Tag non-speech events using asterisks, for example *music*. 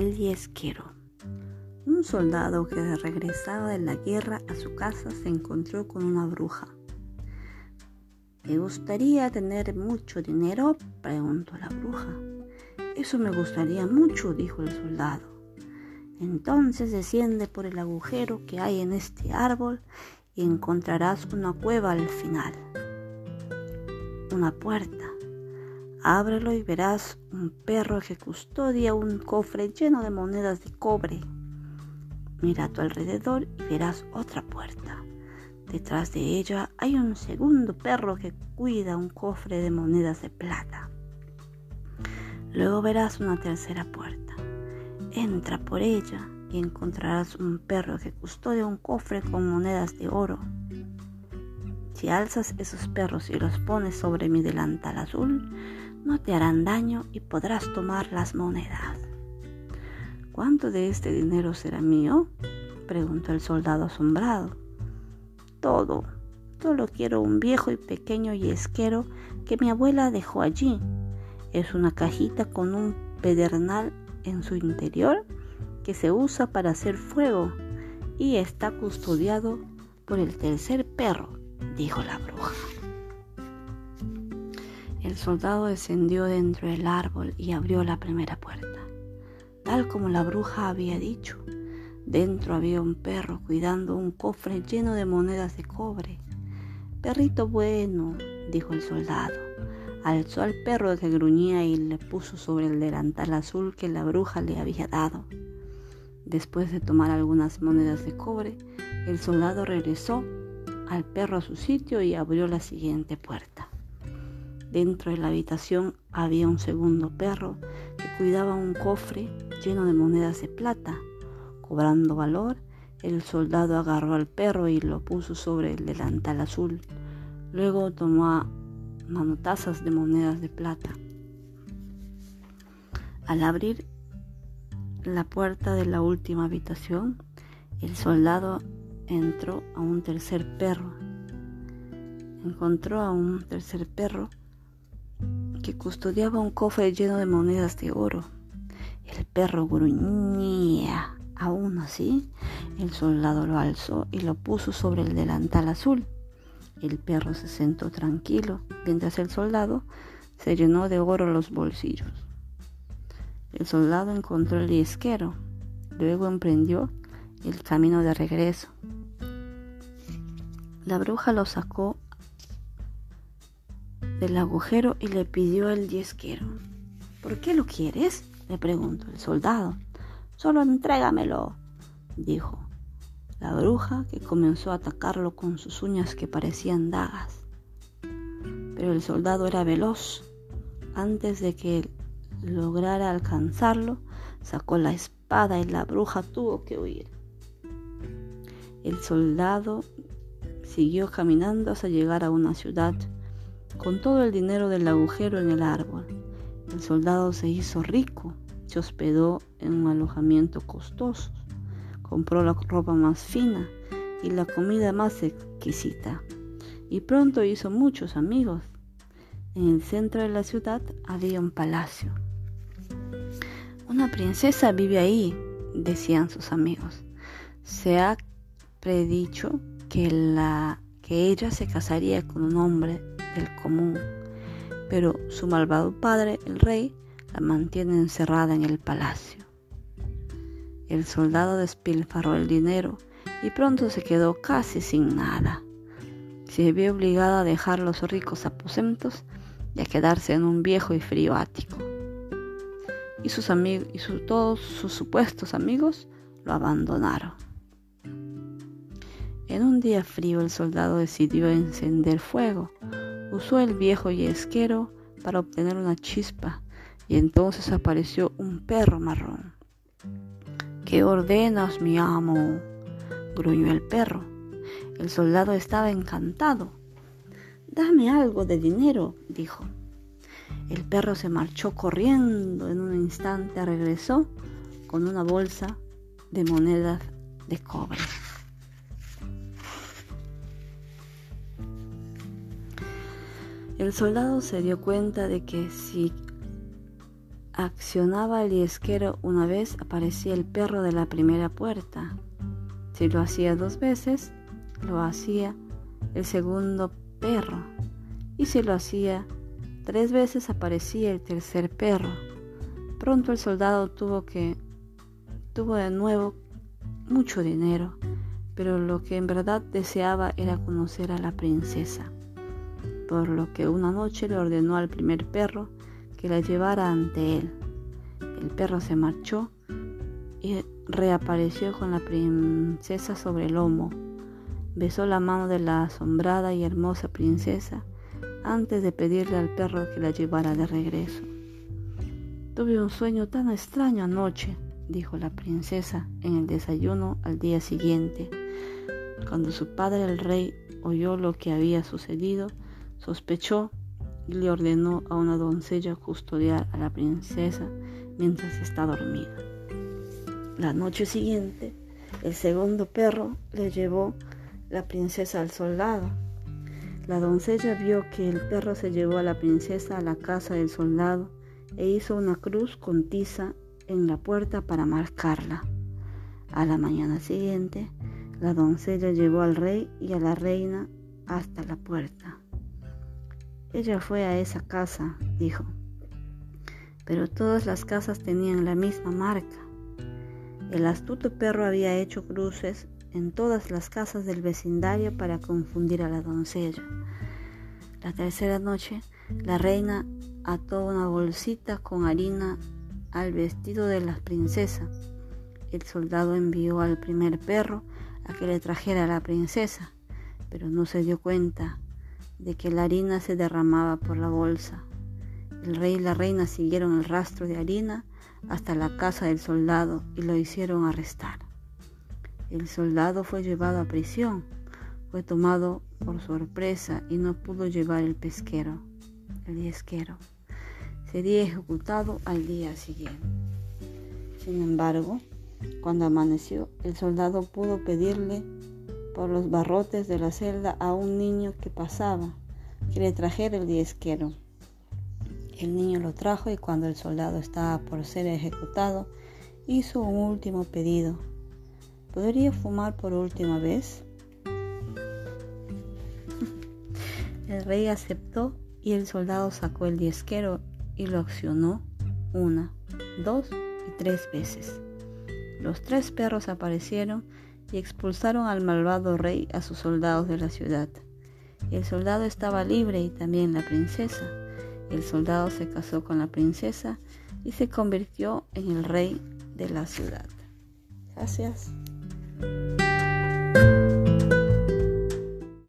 El yesquero. Un soldado que regresaba de la guerra a su casa se encontró con una bruja. ¿Te gustaría tener mucho dinero? preguntó la bruja. Eso me gustaría mucho, dijo el soldado. Entonces desciende por el agujero que hay en este árbol y encontrarás una cueva al final. Una puerta. Ábrelo y verás un perro que custodia un cofre lleno de monedas de cobre. Mira a tu alrededor y verás otra puerta. Detrás de ella hay un segundo perro que cuida un cofre de monedas de plata. Luego verás una tercera puerta. Entra por ella y encontrarás un perro que custodia un cofre con monedas de oro. Si alzas esos perros y los pones sobre mi delantal azul, no te harán daño y podrás tomar las monedas. ¿Cuánto de este dinero será mío? preguntó el soldado asombrado. Todo. Solo quiero un viejo y pequeño yesquero que mi abuela dejó allí. Es una cajita con un pedernal en su interior que se usa para hacer fuego y está custodiado por el tercer perro, dijo la bruja. El soldado descendió dentro del árbol y abrió la primera puerta. Tal como la bruja había dicho, dentro había un perro cuidando un cofre lleno de monedas de cobre. Perrito bueno, dijo el soldado. Alzó al perro que gruñía y le puso sobre el delantal azul que la bruja le había dado. Después de tomar algunas monedas de cobre, el soldado regresó al perro a su sitio y abrió la siguiente puerta. Dentro de la habitación había un segundo perro que cuidaba un cofre lleno de monedas de plata. Cobrando valor, el soldado agarró al perro y lo puso sobre el delantal azul. Luego tomó manotazas de monedas de plata. Al abrir la puerta de la última habitación, el soldado entró a un tercer perro. Encontró a un tercer perro que custodiaba un cofre lleno de monedas de oro. El perro gruñía. Aún así, el soldado lo alzó y lo puso sobre el delantal azul. El perro se sentó tranquilo, mientras el soldado se llenó de oro los bolsillos. El soldado encontró el isquero, luego emprendió el camino de regreso. La bruja lo sacó del agujero y le pidió el yesquero. ¿Por qué lo quieres? le preguntó el soldado. Solo entrégamelo, dijo la bruja, que comenzó a atacarlo con sus uñas que parecían dagas. Pero el soldado era veloz. Antes de que lograra alcanzarlo, sacó la espada y la bruja tuvo que huir. El soldado siguió caminando hasta llegar a una ciudad con todo el dinero del agujero en el árbol. El soldado se hizo rico, se hospedó en un alojamiento costoso, compró la ropa más fina y la comida más exquisita, y pronto hizo muchos amigos. En el centro de la ciudad había un palacio. Una princesa vive ahí, decían sus amigos. Se ha predicho que, la, que ella se casaría con un hombre del común, pero su malvado padre, el rey, la mantiene encerrada en el palacio. El soldado despilfarró el dinero y pronto se quedó casi sin nada. Se vio obligado a dejar los ricos aposentos y a quedarse en un viejo y frío ático. Y sus amigos y todos sus supuestos amigos lo abandonaron. En un día frío el soldado decidió encender fuego Usó el viejo yesquero para obtener una chispa y entonces apareció un perro marrón. ¿Qué ordenas, mi amo? gruñó el perro. El soldado estaba encantado. Dame algo de dinero, dijo. El perro se marchó corriendo. En un instante regresó con una bolsa de monedas de cobre. El soldado se dio cuenta de que si accionaba el yesquero una vez, aparecía el perro de la primera puerta. Si lo hacía dos veces, lo hacía el segundo perro. Y si lo hacía tres veces, aparecía el tercer perro. Pronto el soldado tuvo que tuvo de nuevo mucho dinero, pero lo que en verdad deseaba era conocer a la princesa, por lo que una noche le ordenó al primer perro que la llevara ante él. El perro se marchó y reapareció con la princesa sobre el lomo. Besó la mano de la asombrada y hermosa princesa antes de pedirle al perro que la llevara de regreso. Tuve un sueño tan extraño anoche, dijo la princesa en el desayuno al día siguiente. Cuando su padre el rey oyó lo que había sucedido, sospechó y le ordenó a una doncella custodiar a la princesa mientras está dormida. La noche siguiente, el segundo perro le llevó la princesa al soldado. La doncella vio que el perro se llevó a la princesa a la casa del soldado e hizo una cruz con tiza en la puerta para marcarla. A la mañana siguiente, la doncella llevó al rey y a la reina hasta la puerta. Ella fue a esa casa, dijo, pero todas las casas tenían la misma marca. El astuto perro había hecho cruces en todas las casas del vecindario para confundir a la doncella. La tercera noche, la reina ató una bolsita con harina al vestido de la princesa. El soldado envió al primer perro a que le trajera a la princesa, pero no se dio cuenta de que la harina se derramaba por la bolsa. El rey y la reina siguieron el rastro de harina hasta la casa del soldado y lo hicieron arrestar. El soldado fue llevado a prisión, fue tomado por sorpresa y no pudo llevar el pesquero, el yesquero. Sería ejecutado al día siguiente. Sin embargo, cuando amaneció, el soldado pudo pedirle los barrotes de la celda a un niño que pasaba que le trajera el diezquero. El niño lo trajo y cuando el soldado estaba por ser ejecutado, hizo un último pedido. ¿Podría fumar por última vez? *laughs* El rey aceptó y el soldado sacó el diezquero y lo accionó una, dos y tres veces. Los tres perros aparecieron y expulsaron al malvado rey a sus soldados de la ciudad. El soldado estaba libre y también la princesa. El soldado se casó con la princesa y se convirtió en el rey de la ciudad. Gracias.